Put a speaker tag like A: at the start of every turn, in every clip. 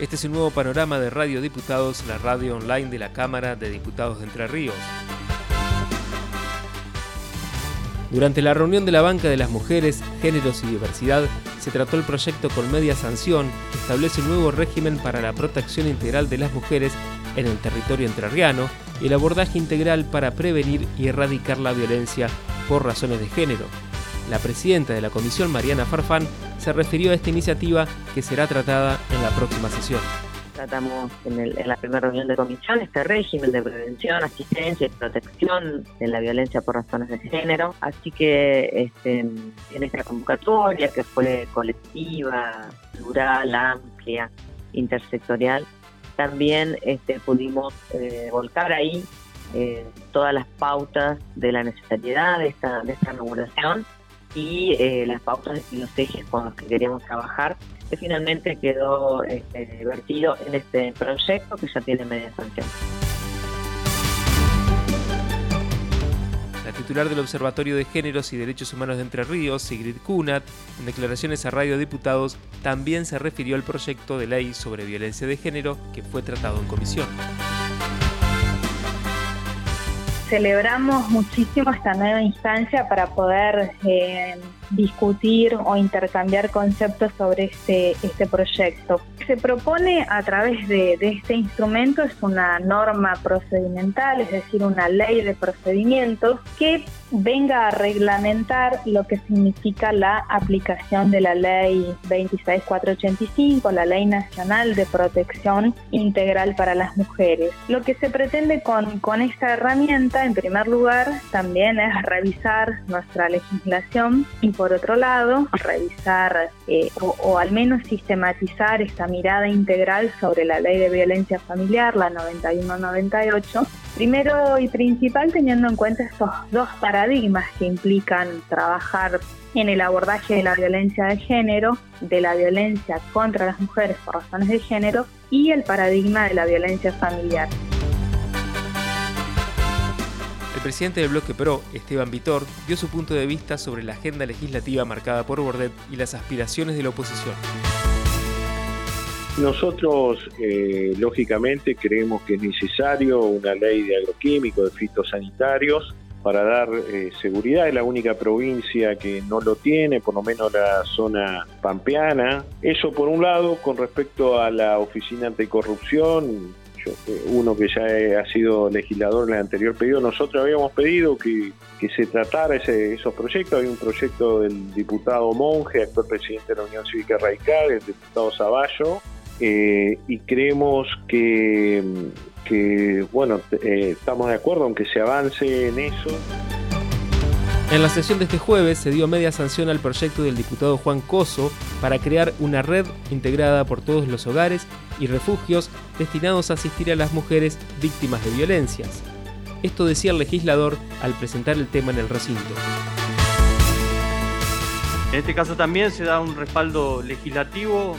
A: Este es un nuevo panorama de Radio Diputados, la radio online de la Cámara de Diputados de Entre Ríos. Durante la reunión de la Banca de las Mujeres, Géneros y Diversidad, se trató el proyecto con media sanción que establece un nuevo régimen para la protección integral de las mujeres en el territorio entrerriano y el abordaje integral para prevenir y erradicar la violencia por razones de género. La presidenta de la comisión, Mariana Farfán, se refirió a esta iniciativa que será tratada en la próxima sesión
B: tratamos en, la primera reunión de comisión este régimen de prevención, asistencia y protección de la violencia por razones de género. Así que este, en esta convocatoria que fue colectiva, plural, amplia, intersectorial, también este, pudimos eh, volcar ahí eh, todas las pautas de la necesidad de esta, de esta regulación y eh, las pautas y los ejes con los que queríamos trabajar que finalmente quedó este, vertido en este proyecto que ya tiene media sanción.
A: La titular del Observatorio de Géneros y Derechos Humanos de Entre Ríos, Sigrid Kunat, en declaraciones a Radio Diputados, también se refirió al proyecto de ley sobre violencia de género que fue tratado en comisión
C: celebramos muchísimo esta nueva instancia para poder eh, discutir o intercambiar conceptos sobre este, este proyecto. Se propone a través de, de, este instrumento es una norma procedimental, es decir, una ley de procedimientos que venga a reglamentar lo que significa la aplicación de la ley 26485, la ley nacional de protección integral para las mujeres. Lo que se pretende con, con esta herramienta, en primer lugar, también es revisar nuestra legislación y otro lado, revisar eh, o, al menos sistematizar esta mirada integral sobre la ley de violencia familiar, la 9198, primero y principal teniendo en cuenta estos dos paradigmas que implican trabajar en el abordaje de la violencia de género, de la violencia contra las mujeres por razones de género y el paradigma de la violencia familiar
A: presidente del bloque PRO, Esteban Vitor, dio su punto de vista sobre la agenda legislativa marcada por Bordet y las aspiraciones de la oposición.
D: Nosotros, eh, lógicamente, creemos que es necesario una ley de agroquímicos, de fitosanitarios, para dar eh, seguridad. Es la única provincia que no lo tiene, por lo menos la zona pampeana. Eso por un lado, con respecto a la Oficina Anticorrupción, uno que ya ha sido legislador en el anterior pedido, nosotros habíamos pedido que, se tratara ese, esos proyectos. Hay un proyecto del diputado Monge, actual presidente de la Unión Cívica Radical, el diputado Zavallo, eh, y creemos que, bueno, eh, estamos de acuerdo en que se avance en eso.
A: En la sesión de este jueves se dio media sanción al proyecto del diputado Juan Coso para crear una red integrada por todos los hogares y refugios destinados a asistir a las mujeres víctimas de violencias. Esto decía el legislador al presentar el tema en el recinto.
E: En este caso también se da un respaldo legislativo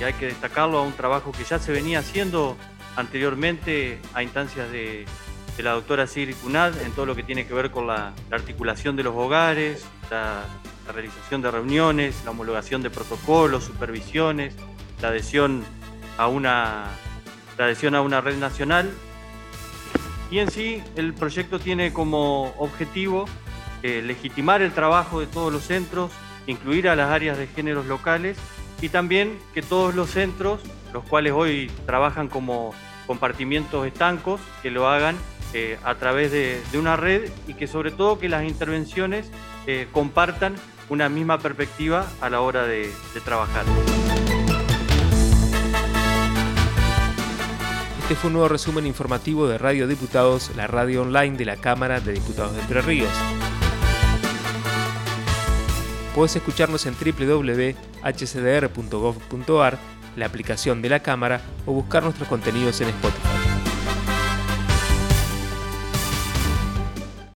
E: y hay que destacarlo a un trabajo que ya se venía haciendo anteriormente a instancias de de la doctora Sigrid Cunad en todo lo que tiene que ver con la, articulación de los hogares, la, realización de reuniones, la homologación de protocolos, supervisiones, la adhesión a una, la adhesión a una red nacional. Y en sí el proyecto tiene como objetivo eh, legitimar el trabajo de todos los centros, incluir a las áreas de géneros locales y también que todos los centros, los cuales hoy trabajan como compartimientos estancos, que lo hagan eh, a través de, una red y que sobre todo que las intervenciones eh, compartan una misma perspectiva a la hora de, de trabajar.
A: Este fue un nuevo resumen informativo de Radio Diputados, la radio online de la Cámara de Diputados de Entre Ríos. Puedes escucharnos en www.hcdr.gov.ar, la aplicación de la Cámara o buscar nuestros contenidos en Spotify.